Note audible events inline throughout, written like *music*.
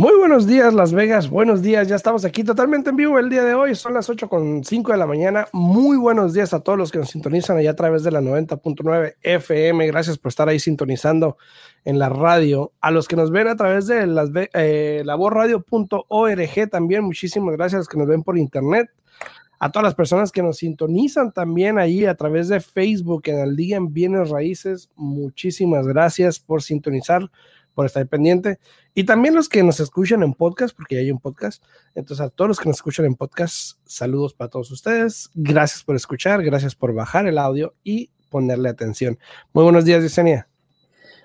Muy buenos días, Las Vegas. Buenos días. Ya estamos aquí totalmente en vivo el día de hoy. Son las 8 con 5 de la mañana. Muy buenos días a todos los que nos sintonizan allá a través de la 90.9 FM. Gracias por estar ahí sintonizando en la radio. A los que nos ven a través de las, eh, laborradio.org también. Muchísimas gracias a los que nos ven por internet. A todas las personas que nos sintonizan también ahí a través de Facebook en el día en Bienes Raíces. Muchísimas gracias por sintonizar por estar pendiente. Y también los que nos escuchan en podcast, porque ya hay un podcast. Entonces, a todos los que nos escuchan en podcast, saludos para todos ustedes. Gracias por escuchar, gracias por bajar el audio y ponerle atención. Muy buenos días, Yesenia.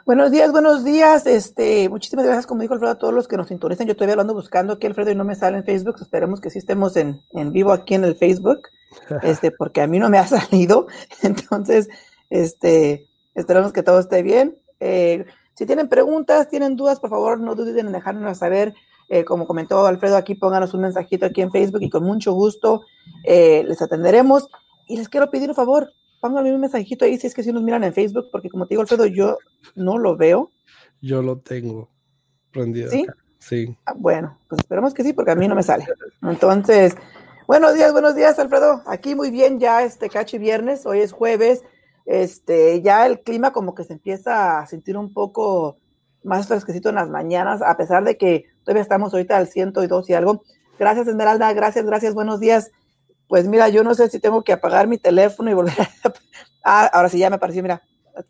Buenos días, buenos días. Este, muchísimas gracias, como dijo Alfredo, a todos los que nos sintonizan. Yo todavía hablando buscando aquí, Alfredo, y no me sale en Facebook. Esperemos que sí estemos en, en vivo aquí en el Facebook, *laughs* este, porque a mí no me ha salido. *laughs* Entonces, este, esperemos que todo esté bien. Eh, si tienen preguntas, tienen dudas, por favor, no duden en dejárnoslas saber. Eh, como comentó Alfredo, aquí pónganos un mensajito aquí en Facebook y con mucho gusto eh, les atenderemos. Y les quiero pedir un favor, pónganme un mensajito ahí si es que si nos miran en Facebook, porque como te digo, Alfredo, yo no lo veo. Yo lo tengo prendido. ¿Sí? Sí. Ah, bueno, pues esperemos que sí, porque a mí no me sale. Entonces, buenos días, buenos días, Alfredo. Aquí muy bien, ya este cachi viernes, hoy es jueves este, ya el clima como que se empieza a sentir un poco más fresquecito en las mañanas, a pesar de que todavía estamos ahorita al 102 y algo. Gracias, Esmeralda, gracias, gracias, buenos días. Pues mira, yo no sé si tengo que apagar mi teléfono y volver a... Ah, ahora sí, ya me apareció, mira.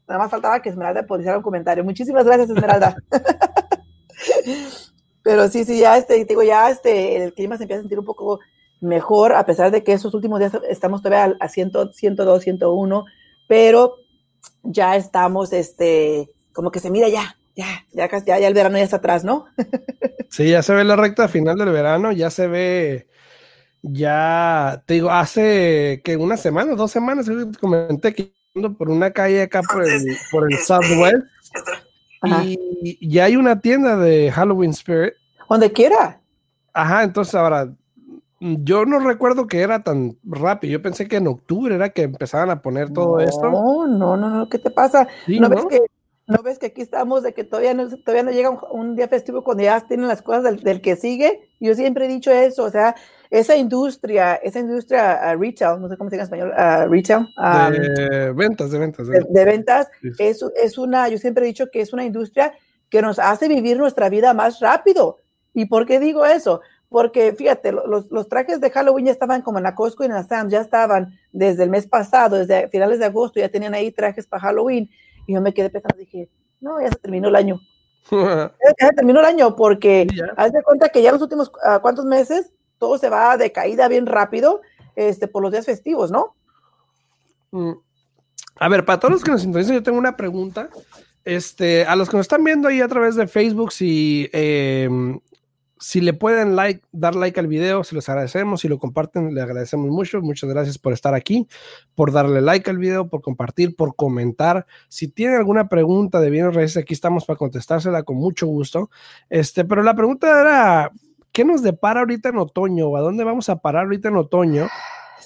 Nada más faltaba que Esmeralda pudiera un comentario. Muchísimas gracias, Esmeralda. *laughs* Pero sí, sí, ya este, digo, ya este, el clima se empieza a sentir un poco mejor, a pesar de que estos últimos días estamos todavía a 100, 102, 101 pero ya estamos, este, como que se mira ya, ya, ya, ya, ya el verano ya está atrás, ¿no? *laughs* sí, ya se ve la recta final del verano, ya se ve, ya, te digo, hace que una semana, dos semanas, comenté que por una calle acá por el, por el Southwest y ya hay una tienda de Halloween Spirit. Donde quiera. Ajá, entonces ahora yo no recuerdo que era tan rápido. Yo pensé que en octubre era que empezaban a poner todo esto. No, no, no, no. ¿Qué te pasa? ¿No, Ves que, ¿No ves que aquí estamos de que todavía no, todavía no llega un, día festivo cuando ya tienen las cosas del, que sigue? Yo siempre he dicho eso. O sea, esa industria, esa industria uh, retail, no sé cómo se dice en español, uh, retail. de um, ventas, de ventas. De, ventas. Es, es una, yo siempre he dicho que es una industria que nos hace vivir nuestra vida más rápido. ¿Y por qué digo eso? Porque fíjate, los, los, trajes de Halloween ya estaban como en la Costco y en la Sam's, ya estaban desde el mes pasado, desde finales de agosto, ya tenían ahí trajes para Halloween. Y yo me quedé pensando, dije, no, ya se terminó el año. *laughs* ya se terminó el año, porque haz de cuenta que ya los últimos uh, cuántos meses todo se va de caída bien rápido este, por los días festivos, ¿no? Mm. A ver, para todos los que nos interesan, yo tengo una pregunta. Este, a los que nos están viendo ahí a través de Facebook, si eh, si le pueden like, dar like al video, se los agradecemos. Si lo comparten, le agradecemos mucho. Muchas gracias por estar aquí, por darle like al video, por compartir, por comentar. Si tienen alguna pregunta de bienes raíces, aquí estamos para contestársela con mucho gusto. Este, pero la pregunta era, ¿qué nos depara ahorita en otoño? ¿A dónde vamos a parar ahorita en otoño?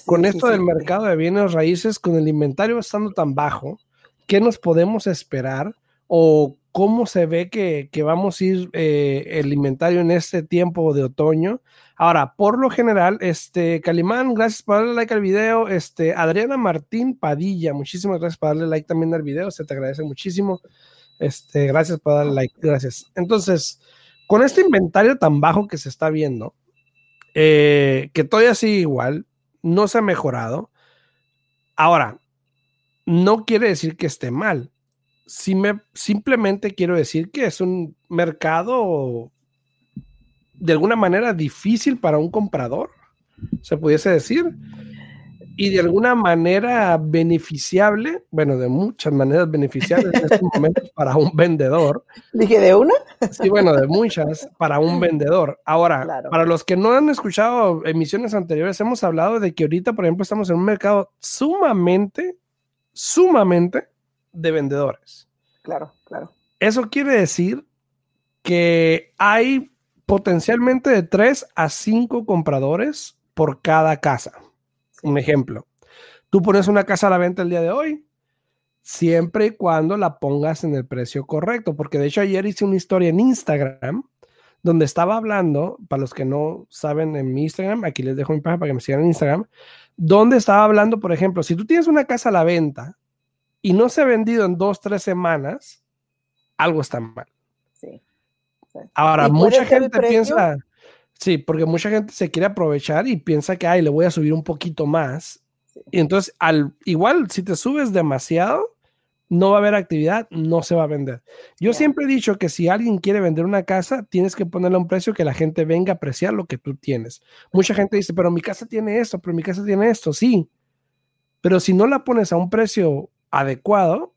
con esto del mercado de bienes raíces, con el inventario estando tan bajo, ¿qué nos podemos esperar? ¿O cómo se ve que, vamos a ir eh, el inventario en este tiempo de otoño. Ahora, por lo general, este, Calimán, gracias por darle like al video. Este, Adriana Martín Padilla, muchísimas gracias por darle like también al video, se te agradece muchísimo. Este, gracias por darle like, gracias. Entonces, con este inventario tan bajo que se está viendo, eh, que todavía sigue igual, no se ha mejorado. Ahora, no quiere decir que esté mal me, simplemente quiero decir que es un mercado de alguna manera difícil para un comprador, se pudiese decir. y de alguna manera beneficiable, bueno, de muchas maneras beneficiables en estos momentos *laughs* para un vendedor. Dije, ¿de una? Sí, bueno, de muchas para un vendedor. Ahora, para los que no han escuchado emisiones anteriores, hemos hablado de que ahorita, por ejemplo, estamos en un mercado sumamente, sumamente de vendedores. Claro, claro. Eso quiere decir que hay potencialmente de 3 a 5 compradores por cada casa. Un ejemplo, tú pones una casa a la venta el día de hoy, siempre y cuando la pongas en el precio correcto, porque de hecho ayer hice una historia en Instagram donde estaba hablando, para los que no saben en mi Instagram, aquí les dejo mi página para que me sigan en Instagram, donde estaba hablando, por ejemplo, si tú tienes una casa a la venta y no se ha vendido en dos, tres semanas, algo está mal. Sí. Ahora, mucha gente piensa, Sí, porque mucha gente se quiere aprovechar y piensa que, ay, le voy a subir un poquito más. Y entonces, al igual, si te subes demasiado, no va a haber actividad, no se va a vender. Yo siempre he dicho que si alguien quiere vender una casa, tienes que ponerle un precio que la gente venga a apreciar lo que tú tienes. Mucha gente dice, pero mi casa tiene esto, pero mi casa tiene esto, sí. Pero si no la pones a un precio adecuado,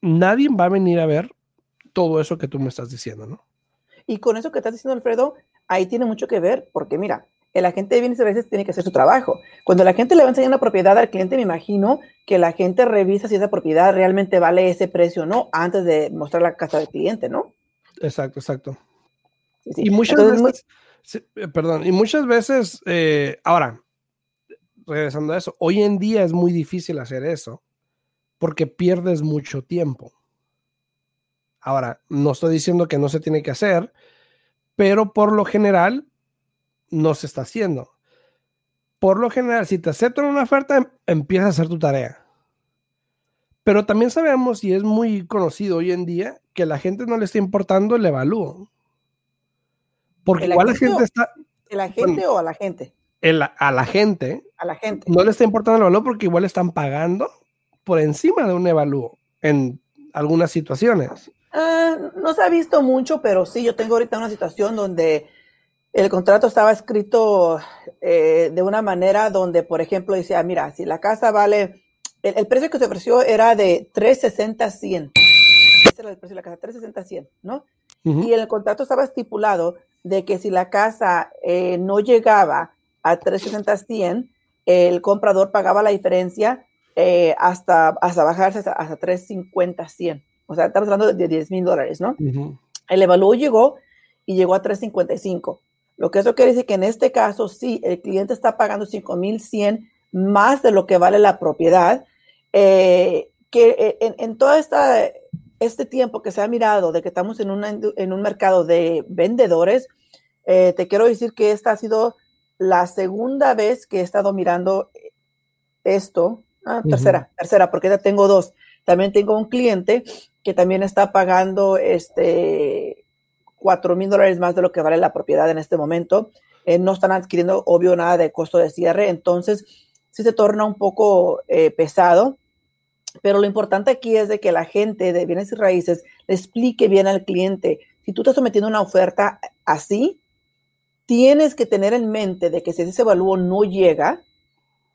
nadie va a venir a ver todo eso que tú me estás diciendo, ¿no? Y con eso que estás diciendo, Alfredo, ahí tiene mucho que ver, porque mira, el agente de bienes a veces tiene que hacer su trabajo. Cuando la gente le va a enseñar una propiedad al cliente, me imagino que la gente revisa si esa propiedad realmente vale ese precio o no antes de mostrar la casa del cliente, ¿no? Exacto, exacto. Y muchas veces, eh, perdón, y muchas veces, eh, ahora, regresando a eso, hoy en día es muy difícil hacer eso porque pierdes mucho tiempo. Ahora, no estoy diciendo que no se tiene que hacer, pero por lo general no se está haciendo. Por lo general, si te aceptan una oferta, em, empieza a hacer tu tarea. Pero también sabemos, y es muy conocido hoy en día, que la gente no le está importando el evalúo. Porque igual la gente está... ¿El agente o a la gente? a la gente. A la gente. No le está importando el evalúo porque igual están pagando por encima de un evalúo en algunas situaciones. Ah, no se ha visto mucho, pero sí, yo tengo ahorita una situación donde el contrato estaba escrito eh, de una manera donde, por ejemplo, decía, mira, si la casa vale, el, precio que se ofreció era de 360 100. Ese era el precio de la casa, 360 100, ¿no? Y el contrato estaba estipulado de que si la casa eh, no llegaba a 360 100, el comprador pagaba la diferencia eh, hasta, hasta bajarse hasta, hasta 350 100. O sea, estamos hablando de 10 mil dólares, ¿no? El evalúo llegó y llegó a 355. Lo que eso quiere decir que en este caso, sí, el cliente está pagando 5100 más de lo que vale la propiedad. Eh, que eh, en, en todo esta, este tiempo que se ha mirado de que estamos en, una, en un mercado de vendedores, eh, te quiero decir que esta ha sido la segunda vez que he estado mirando esto. Ah, tercera, tercera, porque ya tengo dos. También tengo un cliente que también está pagando este 4 mil dólares más de lo que vale la propiedad en este momento. Eh, no están adquiriendo, obvio, nada de costo de cierre, entonces sí se torna un poco eh, pesado. Pero lo importante aquí es de que la gente de bienes y raíces le explique bien al cliente. Si tú estás sometiendo una oferta así, tienes que tener en mente de que si ese evalúo no llega,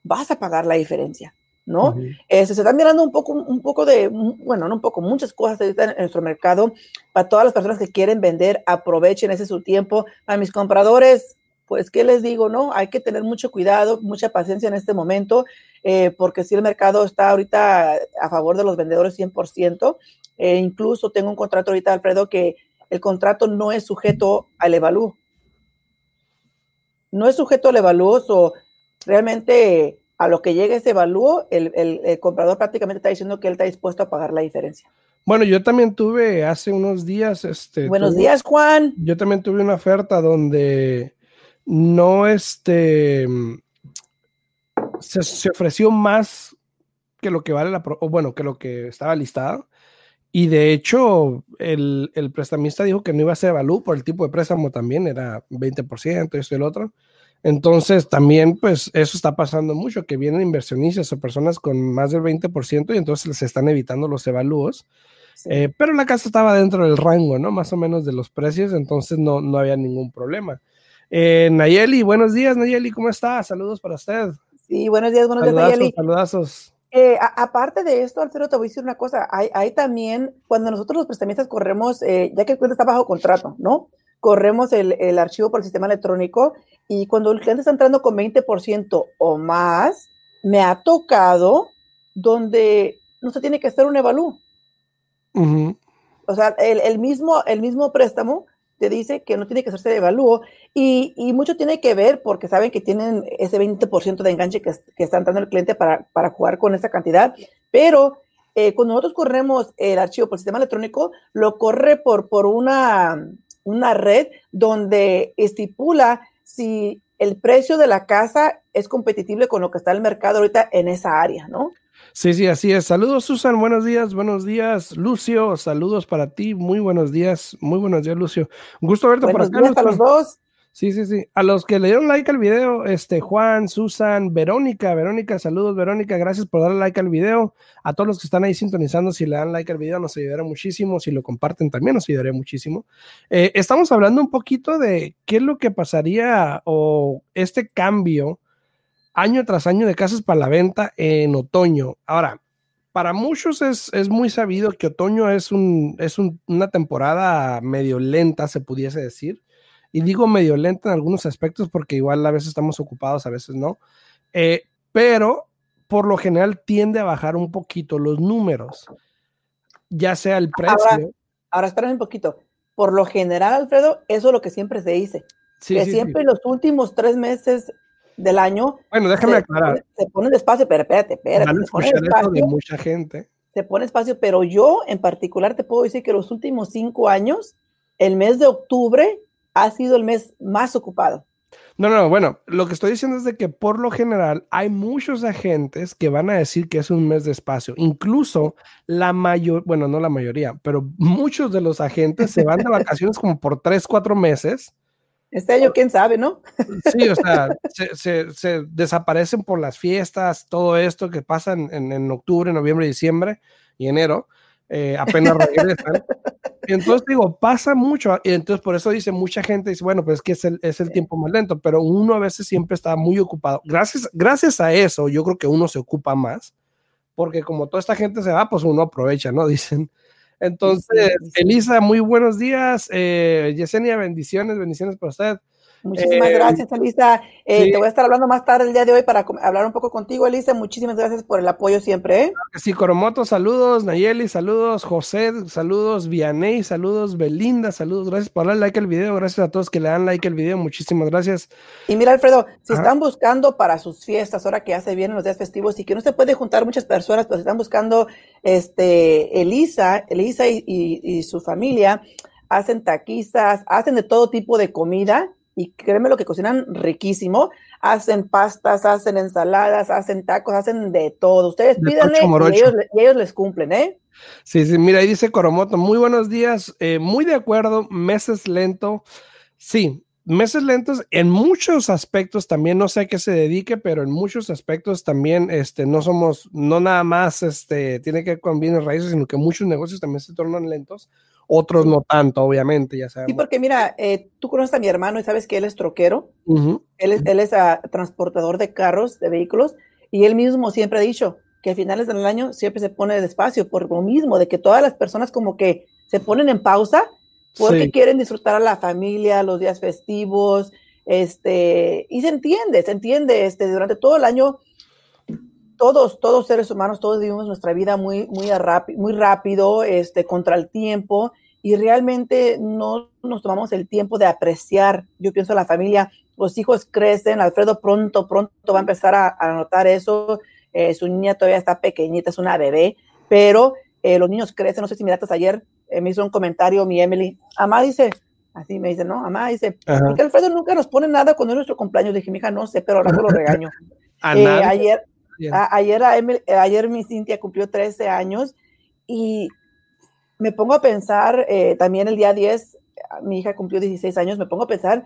vas a pagar la diferencia. ¿No? Este, se están mirando un poco, un poco de, bueno, no un poco, muchas cosas en nuestro mercado. Para todas las personas que quieren vender, aprovechen ese su tiempo. A mis compradores, pues, ¿qué les digo, no? Hay que tener mucho cuidado, mucha paciencia en este momento, eh, porque si el mercado está ahorita a favor de los vendedores 100%, eh, incluso tengo un contrato ahorita, Alfredo, que el contrato no es sujeto al evalúo. No es sujeto al evalúo, o realmente a lo que llegue ese evalúo, el, comprador prácticamente está diciendo que él está dispuesto a pagar la diferencia. Bueno, yo también tuve hace unos días, este. Buenos días, Juan. Yo también tuve una oferta donde no, este, se, ofreció más que lo que vale la, o bueno, que lo que estaba listado. Y de hecho, el, el prestamista dijo que no iba a ser evalú por el tipo de préstamo también, era 20%, esto y el otro. Entonces, también, pues, eso está pasando mucho, que vienen inversionistas o personas con más del 20% y entonces se están evitando los evalúos. Eh, pero la casa estaba dentro del rango, ¿no? Más o menos de los precios, entonces no, no había ningún problema. Eh, Nayeli, buenos días, Nayeli, ¿cómo está? Saludos para usted. Sí, buenos días, buenos días, Saludazos, saludazos. Eh, a- aparte de esto, Alfredo, te voy a decir una cosa. Hay, hay también, cuando nosotros los prestamistas corremos, eh, ya que el cliente está bajo contrato, ¿no? Corremos el, el archivo por el sistema electrónico y cuando el cliente está entrando con 20% o más, me ha tocado donde no se tiene que hacer un evalú. O sea, el, el mismo, el mismo préstamo te dice que no tiene que hacerse de evalúo y, y mucho tiene que ver porque saben que tienen ese 20% de enganche que, que está entrando el cliente para, para jugar con esa cantidad, pero eh, cuando nosotros corremos el archivo por el sistema electrónico, lo corre por, por una, una red donde estipula si el precio de la casa es competitible con lo que está el mercado ahorita en esa área, ¿no? Sí, sí, así es. Saludos, Susan. Buenos días, buenos días, Lucio. Saludos para ti. Muy buenos días, muy buenos días, Lucio. Un gusto verte Buenos por acá. días a los dos. Sí, sí, sí. A los que le dieron like al video, este Juan, Susan, Verónica, Verónica, saludos, Verónica. Gracias por darle like al video. A todos los que están ahí sintonizando, si le dan like al video, nos ayudará muchísimo. Si lo comparten, también nos ayudaría muchísimo. Eh, estamos hablando un poquito de qué es lo que pasaría o este cambio año tras año de casas para la venta en otoño. Ahora, para muchos es, es muy sabido que otoño es, un, es un- una temporada medio lenta, se pudiese decir. Y digo medio lenta en algunos aspectos porque igual a veces estamos ocupados, a veces no. Eh, pero por lo general tiende a bajar un poquito los números, ya sea el precio. Ahora, ahora espérame un poquito. Por lo general, Alfredo, eso es lo que siempre se dice. Sí, que sí, sí. siempre los últimos tres meses del año Bueno, déjame se, aclarar. se pone despacio, pero espérate, espérate, se pone eso de mucha gente. se pone espacio, pero yo en particular te puedo decir que los últimos cinco años, el mes de octubre ha sido el mes más ocupado. No, no, bueno, lo que estoy diciendo es de que por lo general hay muchos agentes que van a decir que es un mes de espacio. Incluso la mayor, bueno, no la mayoría, pero muchos de los agentes se van de *laughs* vacaciones como por tres, cuatro meses. Este año, quién sabe, ¿no? Sí, o sea, *laughs* se, se- se desaparecen por las fiestas, todo esto que pasa en, en- en octubre, noviembre, diciembre y enero, eh, apenas regresan. *laughs* Entonces digo, pasa mucho, y entonces por eso dice mucha gente, dice, bueno, pues es que es el, es el tiempo más lento, pero uno a veces siempre está muy ocupado. Gracias, gracias a eso, yo creo que uno se ocupa más, porque como toda esta gente se va, pues uno aprovecha, ¿no? *laughs* Dicen. Entonces. Elisa, muy buenos días. Eh, Yesenia, bendiciones, bendiciones para usted. Muchísimas Eh, gracias, Elisa. Eh, sí. Te voy a estar hablando más tarde el día de hoy para hablar un poco contigo, Elisa. Muchísimas gracias por el apoyo siempre. ¿eh? Sí, Coromoto, saludos, Nayeli, saludos, José, saludos, Vianey, saludos, Belinda, saludos, gracias por darle like al video, gracias a todos que le dan like al video, muchísimas gracias. Y mira, Alfredo, si Ajá. están buscando para sus fiestas, ahora que ya se vienen los días festivos y que no se puede juntar muchas personas, pero si están buscando, este, Elisa, Elisa y, y- y su familia hacen taquizas, hacen de todo tipo de comida y créeme lo que cocinan riquísimo. Hacen pastas, hacen ensaladas, hacen tacos, hacen de todo. Ustedes De pídanle ellos, y ellos les cumplen, ¿eh? Sí, sí, mira, ahí dice Coromoto, muy buenos días, eh, muy de acuerdo, meses lento, sí, meses lentos en muchos aspectos también, no sé a qué se dedique, pero en muchos aspectos también, este, no somos, no nada más, este, tiene que ver con bienes raíces, sino que muchos negocios también se tornan lentos, otros no tanto, obviamente, ya Sí, sabemos. porque mira, eh, tú conoces a mi hermano y sabes que él es troquero. Ujú. Él es, él es ah, transportador de carros, de vehículos, y él mismo siempre ha dicho que a finales del año siempre se pone despacio por lo mismo, de que todas las personas como que se ponen en pausa porque Sí. quieren disfrutar a la familia, los días festivos, este, y se entiende, se entiende, este, durante todo el año, todos, todos seres humanos, todos vivimos nuestra vida muy, muy, muy rápido, este, contra el tiempo, y realmente no nos tomamos el tiempo de apreciar, yo pienso la familia, los hijos crecen, Alfredo pronto, pronto va a empezar a, a notar eso, eh, su niña todavía está pequeñita, es una bebé, pero eh, los niños crecen, no sé si miraste ayer, eh, me hizo un comentario mi Emily, Amá dice, así me dice, ¿no? Amá dice, Ajá. porque Alfredo nunca nos pone nada cuando es nuestro cumpleaños, dije, mi hija, no sé, pero ahora lo regaño. *laughs* Eh, ayer. A- ayer, a eh, ayer mi Cintia cumplió 13 años y me pongo a pensar, eh, también el día 10, mi hija cumplió 16 años, me pongo a pensar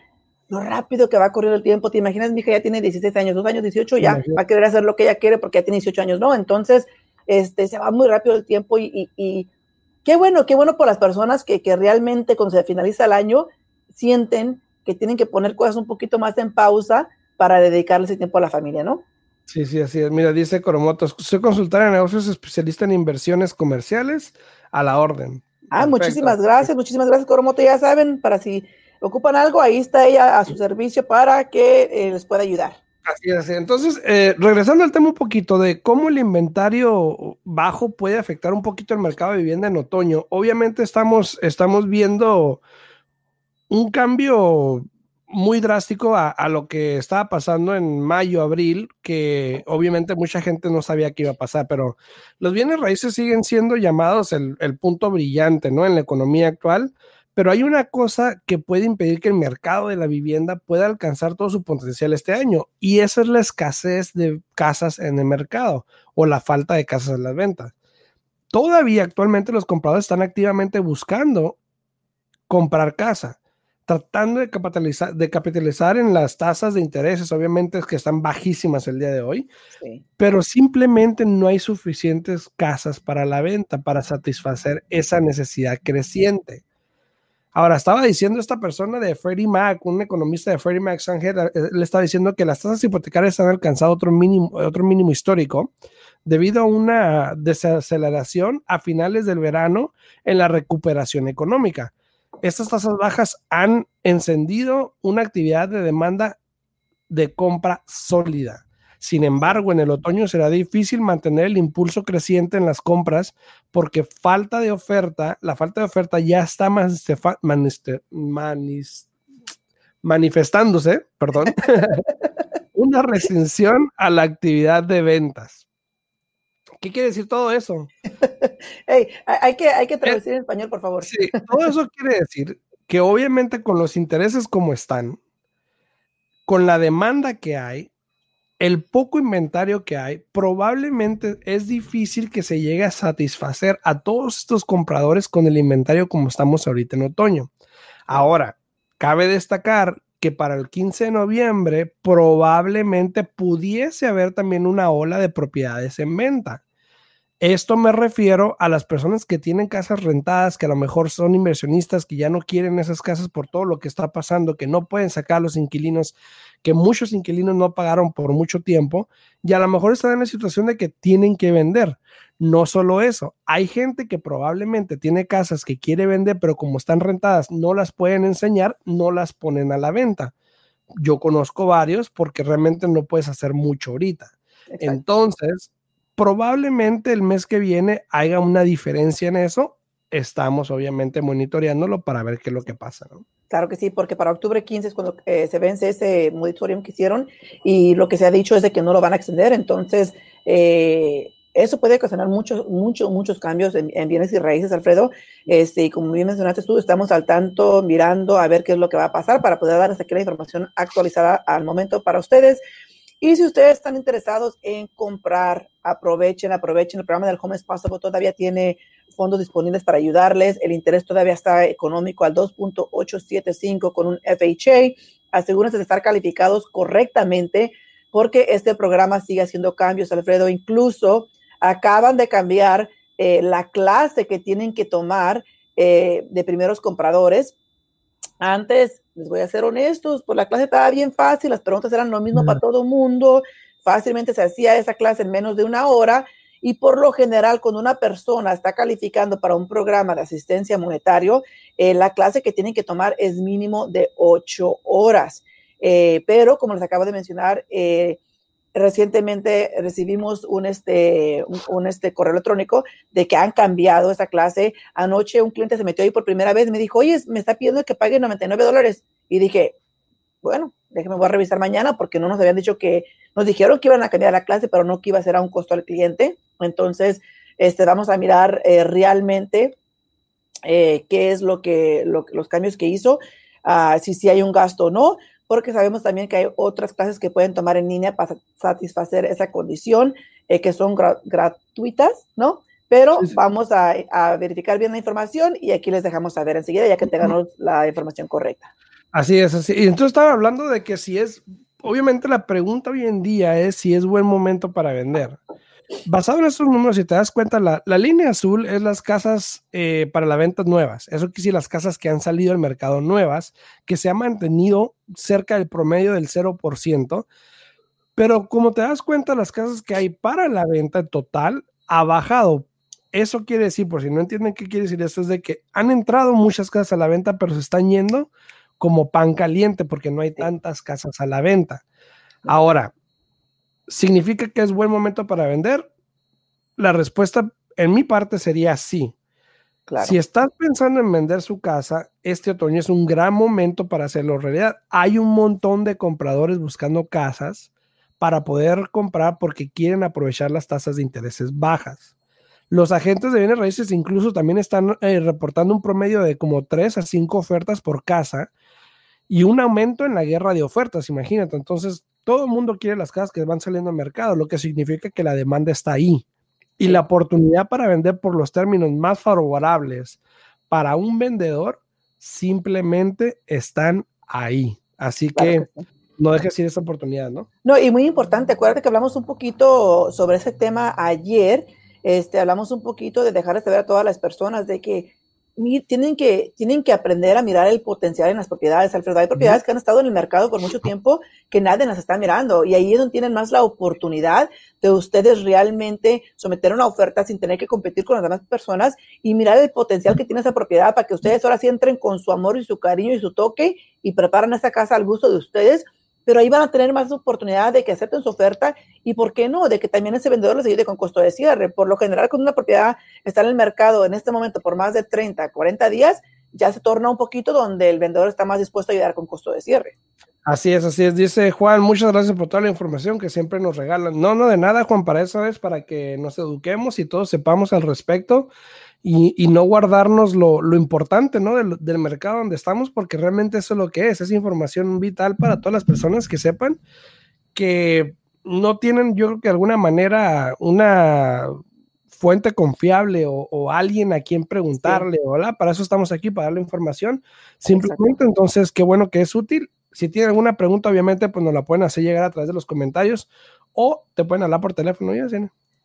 lo rápido que va a correr el tiempo. ¿Te imaginas? Mi hija ya tiene 16 años, dos años, 18, ya Imagínate. va a querer hacer lo que ella quiere porque ya tiene 18 años, ¿no? Entonces, este, se va muy rápido el tiempo y, y- y qué bueno, qué bueno por las personas que, que realmente cuando se finaliza el año sienten que tienen que poner cosas un poquito más en pausa para dedicarle ese tiempo a la familia, ¿no? Sí, sí, así es. Mira, dice Coromoto, soy consultora de negocios especialista en inversiones comerciales a la orden. Ah, muchísimas gracias, muchísimas gracias, Coromoto. Ya saben, para si ocupan algo, ahí está ella a su servicio para que eh, les pueda ayudar. Así es. Entonces, eh, regresando al tema un poquito de cómo el inventario bajo puede afectar un poquito el mercado de vivienda en otoño. Obviamente estamos, estamos viendo un cambio muy drástico a, lo que estaba pasando en mayo, abril, que obviamente mucha gente no sabía que iba a pasar, pero los bienes raíces siguen siendo llamados el, el punto brillante, ¿no? En la economía actual pero hay una cosa que puede impedir que el mercado de la vivienda pueda alcanzar todo su potencial este año y esa es la escasez de casas en el mercado o la falta de casas en las ventas. Todavía actualmente los compradores están activamente buscando comprar casa, tratando de capitalizar, de capitalizar en las tasas de intereses, obviamente que están bajísimas el día de hoy, pero simplemente no hay suficientes casas para la venta para satisfacer esa necesidad creciente. Ahora, estaba diciendo esta persona de Freddie Mac, un economista de Freddie Mac, Sanger, eh, le estaba diciendo que las tasas hipotecarias han alcanzado otro mínimo, otro mínimo histórico debido a una desaceleración a finales del verano en la recuperación económica. Estas tasas bajas han encendido una actividad de demanda de compra sólida. Sin embargo, en el otoño será difícil mantener el impulso creciente en las compras porque falta de oferta, la falta de oferta ya está manifestándose, perdón, *laughs* una restricción a la actividad de ventas. ¿Qué quiere decir todo eso? *laughs* hay, que, hay que traducir en español, por favor. Sí, todo eso *laughs* quiere decir que obviamente con los intereses como están, con la demanda que hay, el poco inventario que hay, probablemente es difícil que se llegue a satisfacer a todos estos compradores con el inventario como estamos ahorita en otoño. Ahora, cabe destacar que para el 15 de noviembre probablemente pudiese haber también una ola de propiedades en venta. Esto me refiero a las personas que tienen casas rentadas, que a lo mejor son inversionistas, que ya no quieren esas casas por todo lo que está pasando, que no pueden sacar a los inquilinos, que muchos inquilinos no pagaron por mucho tiempo y a lo mejor están en la situación de que tienen que vender. No solo eso, hay gente que probablemente tiene casas que quiere vender, pero como están rentadas, no las pueden enseñar, no las ponen a la venta. Yo conozco varios porque realmente no puedes hacer mucho ahorita. Entonces, probablemente el mes que viene haya una diferencia en eso. Estamos obviamente monitoreándolo para ver qué es lo que pasa. Claro que sí, porque para octubre 15 es cuando eh, se vence ese monitoreo que hicieron y lo que se ha dicho es de que no lo van a extender. Entonces, eh, eso puede ocasionar muchos, muchos, muchos cambios en, bienes y raíces, Alfredo. Este, y como bien mencionaste tú, estamos al tanto, mirando a ver qué es lo que va a pasar para poder dar hasta aquí la información actualizada al momento para ustedes. Y si ustedes están interesados en comprar, aprovechen, aprovechen. El programa del Home Possible todavía tiene fondos disponibles para ayudarles. El interés todavía está económico al 2.875 con un FHA. Asegúrense de estar calificados correctamente porque este programa sigue haciendo cambios, Alfredo. Incluso acaban de cambiar eh, la clase que tienen que tomar eh, de primeros compradores. Antes les voy a ser honestos, pues la clase estaba bien fácil, las preguntas eran lo mismo para todo el mundo, fácilmente se hacía esa clase en menos de una hora y por lo general cuando una persona está calificando para un programa de asistencia monetario, eh, la clase que tienen que tomar es mínimo de ocho horas. Eh, pero como les acabo de mencionar, eh, recientemente recibimos un este, un, este correo electrónico de que han cambiado esa clase. Anoche un cliente se metió ahí por primera vez y me dijo, oye, me está pidiendo que pague 99 dólares. Y dije, bueno, déjeme, voy a revisar mañana porque no nos habían dicho que, nos dijeron que iban a cambiar la clase, pero no que iba a ser a un costo al cliente. Entonces, este, vamos a mirar eh, realmente eh, qué es lo que, los cambios que hizo, uh, si, si hay un gasto o no porque sabemos también que hay otras clases que pueden tomar en línea para satisfacer esa condición, eh, que son gratuitas, ¿no? Pero vamos a, verificar bien la información y aquí les dejamos saber enseguida, ya que tengamos la información correcta. Así es, así. Y entonces estaba hablando de que si es, obviamente la pregunta hoy en día es si es buen momento para vender. Basado en estos números, si te das cuenta, la, línea azul es las casas eh, para la venta nuevas. Eso quiere decir las casas que han salido al mercado nuevas, que se han mantenido cerca del promedio del 0%. Pero como te das cuenta, las casas que hay para la venta total ha bajado. Eso quiere decir, por si no entienden qué quiere decir eso, es de que han entrado muchas casas a la venta, pero se están yendo como pan caliente porque no hay tantas casas a la venta. Ahora, ¿significa que es buen momento para vender? La respuesta en mi parte sería sí. Si estás pensando en vender su casa, este otoño es un gran momento para hacerlo realidad. Hay un montón de compradores buscando casas para poder comprar porque quieren aprovechar las tasas de intereses bajas. Los agentes de bienes raíces incluso también están eh, reportando un promedio de como 3 a 5 ofertas por casa y un aumento en la guerra de ofertas, imagínate. Entonces, todo el mundo quiere las casas que van saliendo al mercado, lo que significa que la demanda está ahí. Y la oportunidad para vender por los términos más favorables para un vendedor simplemente están ahí. Así que, no dejes ir esa oportunidad, ¿no? No, y muy importante, acuérdate que hablamos un poquito sobre ese tema ayer. Este, hablamos un poquito de dejar de saber a todas las personas de que tienen que, tienen que aprender a mirar el potencial en las propiedades, Alfredo. Hay propiedades que han estado en el mercado por mucho tiempo que nadie las está mirando y ahí es donde tienen más la oportunidad de ustedes realmente someter una oferta sin tener que competir con las demás personas y mirar el potencial que tiene esa propiedad para que ustedes ahora sí entren con su amor y su cariño y su toque y preparan esa casa al gusto de ustedes pero ahí van a tener más oportunidad de que acepten su oferta y, ¿por qué no?, de que también ese vendedor les ayude con costo de cierre. Por lo general, cuando una propiedad está en el mercado en este momento por más de 30, 40 días, ya se torna un poquito donde el vendedor está más dispuesto a ayudar con costo de cierre. Así es, así es. Dice Juan, muchas gracias por toda la información que siempre nos regalan. No, no, de nada, Juan, para eso es para que nos eduquemos y todos sepamos al respecto y, no guardarnos lo, importante ¿no? Del, del, mercado donde estamos, porque realmente eso es lo que es, es información vital para todas las personas que sepan que no tienen, yo creo que de alguna manera, una fuente confiable o, alguien a quien preguntarle, hola, para eso estamos aquí, para darle información, simplemente, entonces, qué bueno que es útil. Si tienen alguna pregunta, obviamente, pues nos la pueden hacer llegar a través de los comentarios o te pueden hablar por teléfono, ya, ¿sí?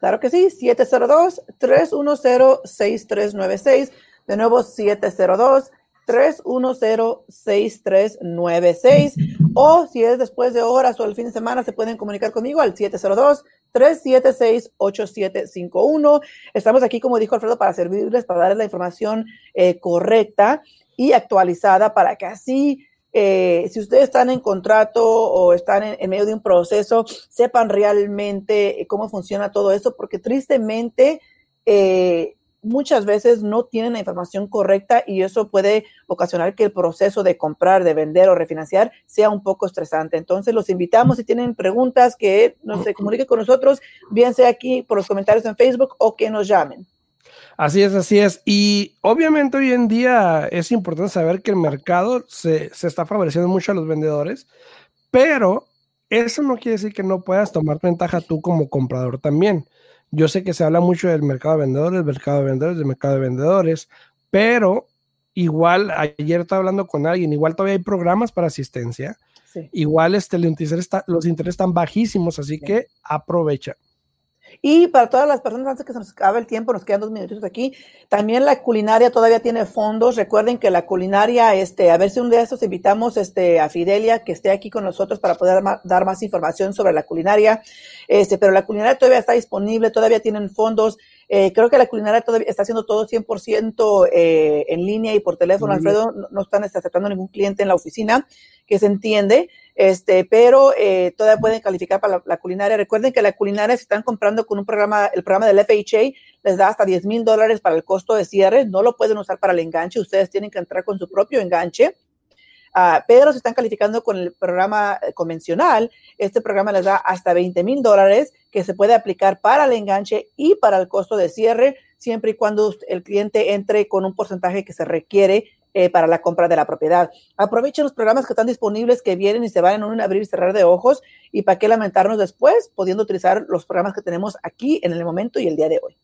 Claro que sí, 702-310-6396. De nuevo, 702-310-6396. O si es después de horas o el fin de semana, se pueden comunicar conmigo al 702-376-8751. Estamos aquí, como dijo Alfredo, para servirles, para darles la información eh, correcta y actualizada para que así eh, si ustedes están en contrato o están en, medio de un proceso, sepan realmente eh, cómo funciona todo esto, porque tristemente eh, muchas veces no tienen la información correcta y eso puede ocasionar que el proceso de comprar, de vender o refinanciar sea un poco estresante. Entonces los invitamos si tienen preguntas que nos se comuniquen con nosotros, bien sea aquí por los comentarios en Facebook o que nos llamen. Así es, así es. Y obviamente hoy en día es importante saber que el mercado se, está favoreciendo mucho a los vendedores, pero eso no quiere decir que no puedas tomar ventaja tú como comprador también. Yo sé que se habla mucho del mercado de vendedores, del mercado de vendedores, del mercado de vendedores, pero igual ayer estaba hablando con alguien, igual todavía hay programas para asistencia. Igual este, los, intereses los intereses están bajísimos, así que aprovecha. Y para todas las personas, antes que se nos acabe el tiempo, nos quedan dos minutitos aquí, también la culinaria todavía tiene fondos. Recuerden que la culinaria, este, a ver si un día estos invitamos este, a Fidelia que esté aquí con nosotros para poder dar más información sobre la culinaria. Este, pero la culinaria todavía está disponible, todavía tienen fondos. Eh, creo que la culinaria todavía está haciendo todo 100% eh, en línea y por teléfono. Alfredo, no, están aceptando ningún cliente en la oficina, que se entiende este, pero eh, todavía pueden calificar para la, culinaria. Recuerden que la culinaria, si están comprando con un programa, el programa del FHA, les da hasta 10 mil dólares para el costo de cierre. No lo pueden usar para el enganche, ustedes tienen que entrar con su propio enganche. Uh, pero si están calificando con el programa eh, convencional, este programa les da hasta 20 mil dólares que se puede aplicar para el enganche y para el costo de cierre, siempre y cuando el cliente entre con un porcentaje que se requiere eh, para la compra de la propiedad. Aprovechen los programas que están disponibles, que vienen y se van en un abrir y cerrar de ojos, y para qué lamentarnos después, pudiendo utilizar los programas que tenemos aquí en el momento y el día de hoy.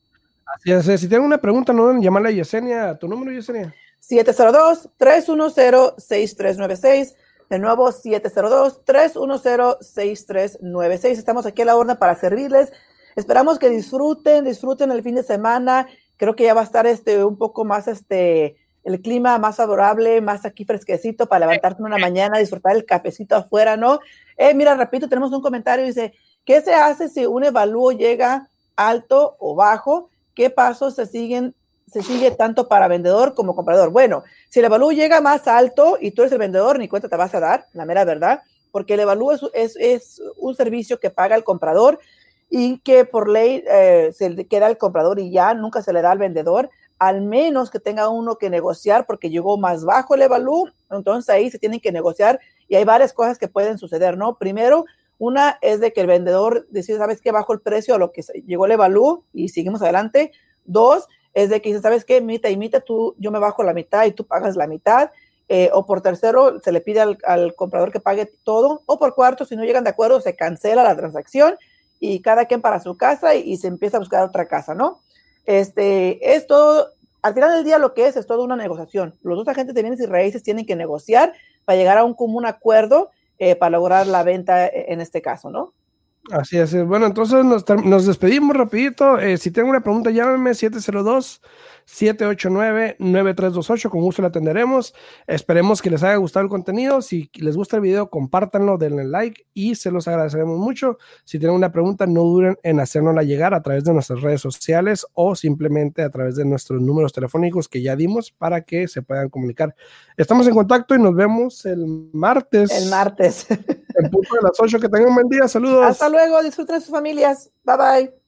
Así es, si tienen una pregunta, no deben llamarle a Yesenia. ¿Tu número, Yesenia? 702-310-6396. De nuevo, 702-310-6396. Estamos aquí a la orden para servirles. Esperamos que disfruten, disfruten el fin de semana. Creo que ya va a estar este, un poco más este, el clima más favorable, más aquí fresquecito para levantarte una mañana, disfrutar el cafecito afuera, ¿no? Eh, mira, repito, tenemos un comentario, dice, ¿qué se hace si un evalúo llega alto o bajo? ¿Qué pasos se siguen se sigue tanto para vendedor como comprador. Bueno, si el evalúo llega más alto y tú eres el vendedor, ni cuenta te vas a dar, la mera verdad, porque el evalúo es, es, un servicio que paga el comprador y que por ley eh, se queda al comprador y ya nunca se le da al vendedor al menos que tenga uno que negociar porque llegó más bajo el evalú, entonces ahí se tienen que negociar y hay varias cosas que pueden suceder, ¿no? Primero, una es de que el vendedor decide, ¿sabes qué? Bajo el precio a lo que llegó el evalú y seguimos adelante. Dos, es de que dice, ¿sabes qué? Mitad y mitad, tú, yo me bajo la mitad y tú pagas la mitad. Eh, o por tercero, se le pide al, comprador que pague todo. O por cuarto, si no llegan de acuerdo, se cancela la transacción y cada quien para su casa y se empieza a buscar otra casa, ¿no? Este, es todo, al final del día lo que es es toda una negociación. Los dos agentes de bienes y raíces tienen que negociar para llegar a un común acuerdo eh, para lograr la venta eh, en este caso, ¿no? Así es. Bueno, entonces nos, nos despedimos rapidito. Eh, si tengo una pregunta, llámeme 702 789-9328. Con gusto la atenderemos. Esperemos que les haya gustado el contenido. Si les gusta el video, compártanlo, denle like y se los agradeceremos mucho. Si tienen una pregunta, no duren en hacérnosla llegar a través de nuestras redes sociales o simplemente a través de nuestros números telefónicos que ya dimos para que se puedan comunicar. Estamos en contacto y nos vemos el martes. El martes. En punto de las 8. Que tengan un buen día. Saludos. Hasta luego. Disfruten sus familias. Bye bye.